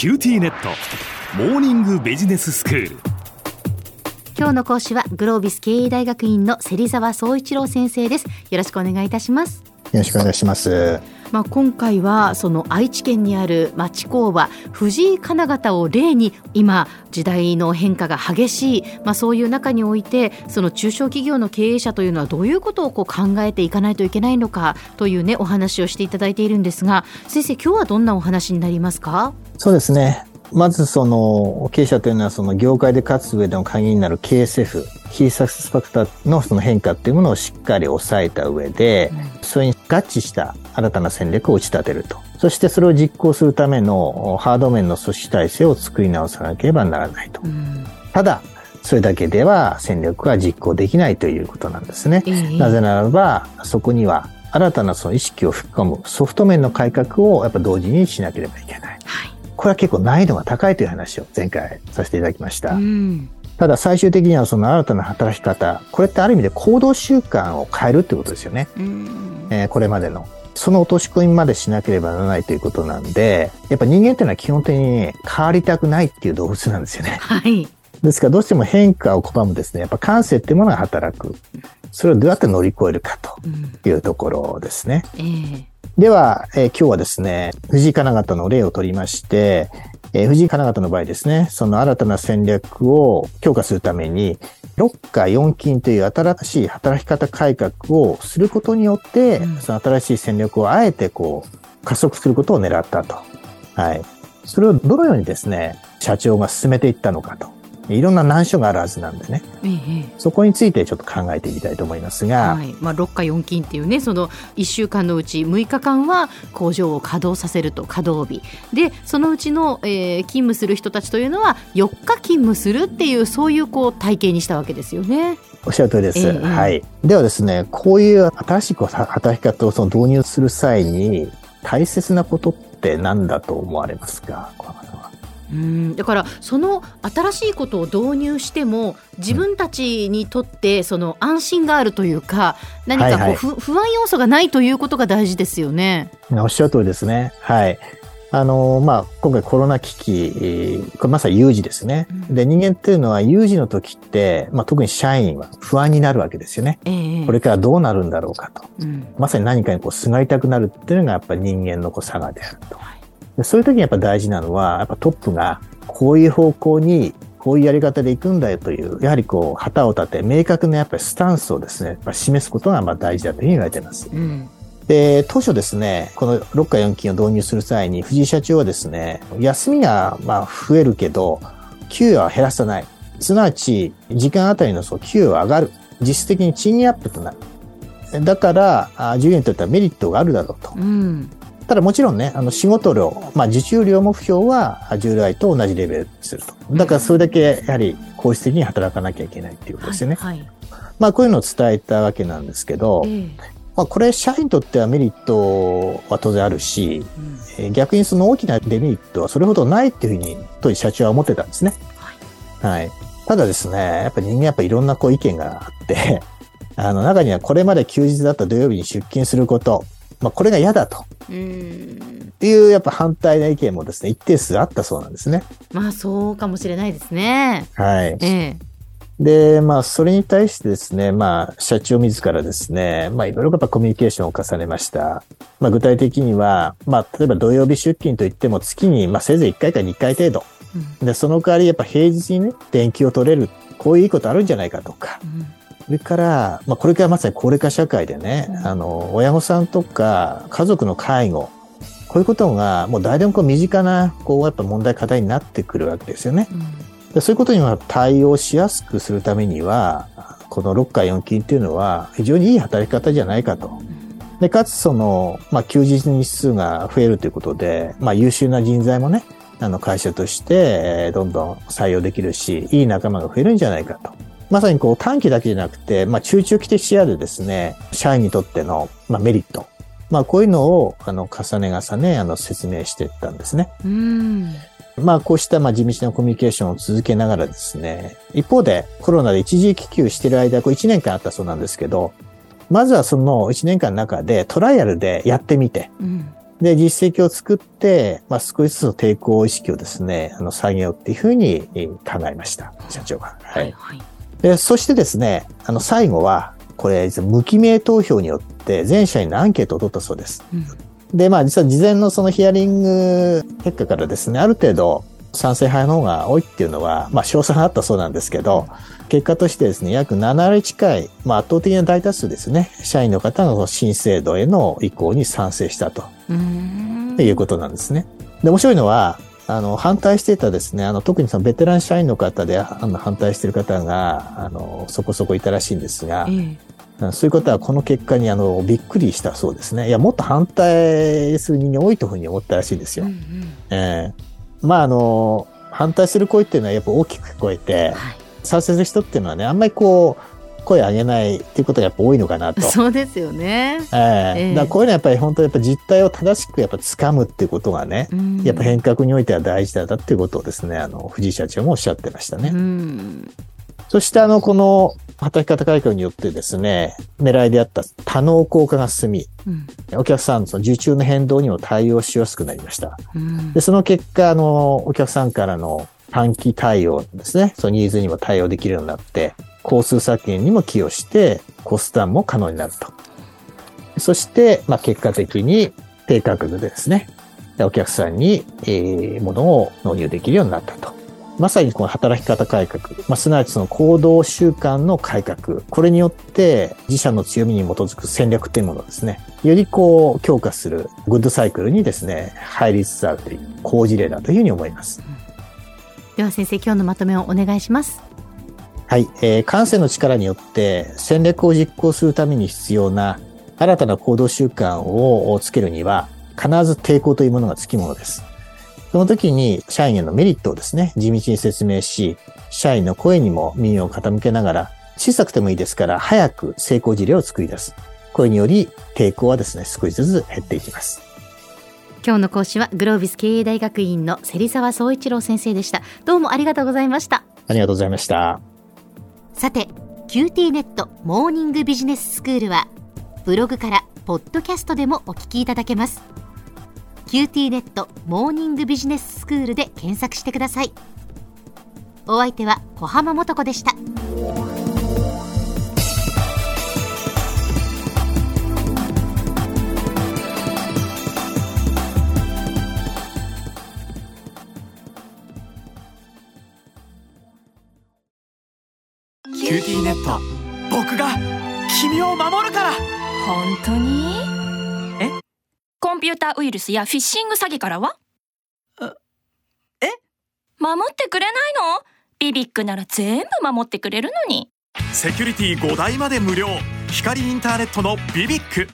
QTnet。モーニングビジネススクール。今日の講師はグロービス経営大学院の芹沢総一郎先生です。よろしくお願いいたします。よろしくお願いしますまあ、今回はその愛知県にある町工場藤井金型を例に今時代の変化が激しい、まあ、そういう中においてその中小企業の経営者というのはどういうことをこう考えていかないといけないのかというねお話をしていただいているんですが先生今日はどんなお話になりますか？そうですね。まずその経営者というのはその業界で勝つ上での鍵になる KSF、キーサクセスファクターのその変化っていうものをしっかり抑えた上で、それに合致した新たな戦略を打ち立てると。そしてそれを実行するためのハード面の組織体制を作り直さなければならないと。ただ、それだけでは戦略は実行できないということなんですね。なぜならば、そこには新たなその意識を吹き込むソフト面の改革をやっぱ同時にしなければいけない。はいこれは結構難易度が高いという話を前回させていただきました。ただ最終的にはその新たな働き方、これってある意味で行動習慣を変えるってことですよね。えー、これまでの。その落とし込みまでしなければならないということなんで、やっぱ人間っていうのは基本的に変わりたくないっていう動物なんですよね。はい。ですからどうしても変化を拒むですね、やっぱ感性っていうものが働く。それをどうやって乗り越えるかというところですね。うん、えーでは、えー、今日はですね、藤井金型の例を取りまして、えー、藤井金型の場合ですね、その新たな戦略を強化するために、六下四金という新しい働き方改革をすることによって、うん、その新しい戦略をあえてこう、加速することを狙ったと。はい。それをどのようにですね、社長が進めていったのかと。いろんな難所があるはずなんでね、ええ、そこについてちょっと考えてみたいと思いますが、はいまあ、6日4勤っていうねその1週間のうち6日間は工場を稼働させると稼働日でそのうちの、えー、勤務する人たちというのは4日勤務するっていうそういうこう体系にしたわけですよね。おっしゃる通りです。えー、はい。ではですね、こういう新しい働き方をその導入する際に大切なことって何だと思われますか？うんだからその新しいことを導入しても自分たちにとってその安心があるというか何かこう、はいはい、不安要素がないということが大事ですよね。おっしゃる通りですね。はい。あの、まあ、今回コロナ危機、これまさに有事ですね。うん、で、人間っていうのは有事の時って、まあ、特に社員は不安になるわけですよね。えー、これからどうなるんだろうかと。うん、まさに何かにこう、すがりたくなるっていうのがやっぱり人間のこう、差がであると。はいそういう時にやっぱ大事なのは、やっぱトップがこういう方向にこういうやり方で行くんだよという、やはりこう、旗を立て、明確なやっぱりスタンスをですね、示すことがまあ大事だというふうに言われています。うん、で、当初ですね、この6回4金を導入する際に、藤井社長はですね、休みがまあ増えるけど、給与は減らさない。すなわち、時間あたりのそう給与は上がる。実質的に賃金アップとなる。だから、従業員にとってはメリットがあるだろうと。うんただもちろんね、あの仕事量、まあ受注量目標は従来と同じレベルにすると。だからそれだけやはり効率的に働かなきゃいけないっていうことですよね。はい、はい、まあこういうのを伝えたわけなんですけど、えー、まあこれ社員にとってはメリットは当然あるし、うん、逆にその大きなデメリットはそれほどないっていうふうに当時社長は思ってたんですね。はい。はい、ただですね、やっぱり人間やっぱいろんなこう意見があって、あの中にはこれまで休日だった土曜日に出勤すること、まあ、これが嫌だと。っていうやっぱ反対な意見もですね、一定数あったそうなんですね。まあそうかもしれないですね。はい。ええで、まあ、それに対してですね、まあ、社長自らですね、まあ、いろいろやっぱコミュニケーションを重ねました。まあ、具体的には、まあ、例えば土曜日出勤といっても月に、まあ、せいぜい1回か2回程度。うん、で、その代わりやっぱ平日にね、電気を取れる、こういういいことあるんじゃないかとか。うんそれから、まあ、これからまさに高齢化社会でね、うん、あの、親御さんとか家族の介護、こういうことがもう誰でもこう身近な、こう、やっぱ問題課題になってくるわけですよね。うん、そういうことには対応しやすくするためには、この6回4勤っていうのは非常にいい働き方じゃないかと。で、かつその、まあ、休日日数が増えるということで、まあ、優秀な人材もね、あの会社として、どんどん採用できるし、いい仲間が増えるんじゃないかと。まさにこう短期だけじゃなくて、まあ中長期的視野でですね、社員にとっての、まあ、メリット。まあこういうのを、あの、重ね重ね、あの、説明していったんですね。うんまあこうしたまあ地道なコミュニケーションを続けながらですね、一方でコロナで一時帰休している間、こう1年間あったそうなんですけど、まずはその1年間の中でトライアルでやってみて、うん、で、実績を作って、まあ、少しずつの抵抗意識をですね、あの、下げようっていうふうに考えました、社長が。はい。はい、で、そしてですね、あの、最後は、これ、無記名投票によって全社員のアンケートを取ったそうです。うん、で、まあ、実は事前のそのヒアリング結果からですね、ある程度、賛成派の方が多いっていうのは、まあ、賞賛あったそうなんですけど、結果としてですね、約7割近い、まあ、圧倒的な大多数ですね、社員の方の新制度への移行に賛成したと。いうことなんですね。で、面白いのは、あの、反対していたですね、あの、特にそのベテラン社員の方で、あの、反対している方が、あの、そこそこいたらしいんですが、ええ、そういう方はこの結果に、あの、びっくりしたそうですね。いや、もっと反対する人間多いというふうに思ったらしいですよ。うんうん、えーまああの、反対する声っていうのはやっぱ大きく聞こえて、はい、賛成する人っていうのはね、あんまりこう、声上げないっていうことがやっぱ多いのかなと。そうですよね。えー、えー、だこういうのはやっぱり本当やっぱ実態を正しくやっぱ掴むっていうことがね、うん、やっぱ変革においては大事だったっていうことをですね、あの、藤井社長もおっしゃってましたね。うんそしてあの、この働き方改革によってですね、狙いであった多能効果が進み、うん、お客さんのその受注の変動にも対応しやすくなりました。うん、でその結果、あの、お客さんからの短期対応ですね、そのニーズにも対応できるようになって、工数削減にも寄与して、コストダウンも可能になると。そして、まあ、結果的に低価格でですね、お客さんに、えー、ものを納入できるようになったと。まさにこの働き方改革、まあ、すなわちその行動習慣の改革、これによって自社の強みに基づく戦略というものをですね、よりこう強化するグッドサイクルにですね、入りつつあるという好事例だというふうに思います。では先生、今日のまとめをお願いします。はい、えー、感性の力によって戦略を実行するために必要な新たな行動習慣をつけるには、必ず抵抗というものがつきものです。その時に社員へのメリットをですね、地道に説明し、社員の声にも耳を傾けながら、小さくてもいいですから、早く成功事例を作り出す。これにより、抵抗はですね、少しずつ減っていきます。今日の講師はグロービス経営大学院の芹沢総一郎先生でした。どうもありがとうございました。ありがとうございました。さて、QT ネットモーニングビジネススクールは、ブログからポッドキャストでもお聞きいただけます。QT ネットモーニングビジネススクールで検索してくださいお相手は小浜もとこでした QTnet。僕が君を守るから。本当に？コンピューターウイルスやフィッシング詐欺からは？え？守ってくれないの？ビビックなら全部守ってくれるのに。セキュリティ5台まで無料。光インターネットのビビック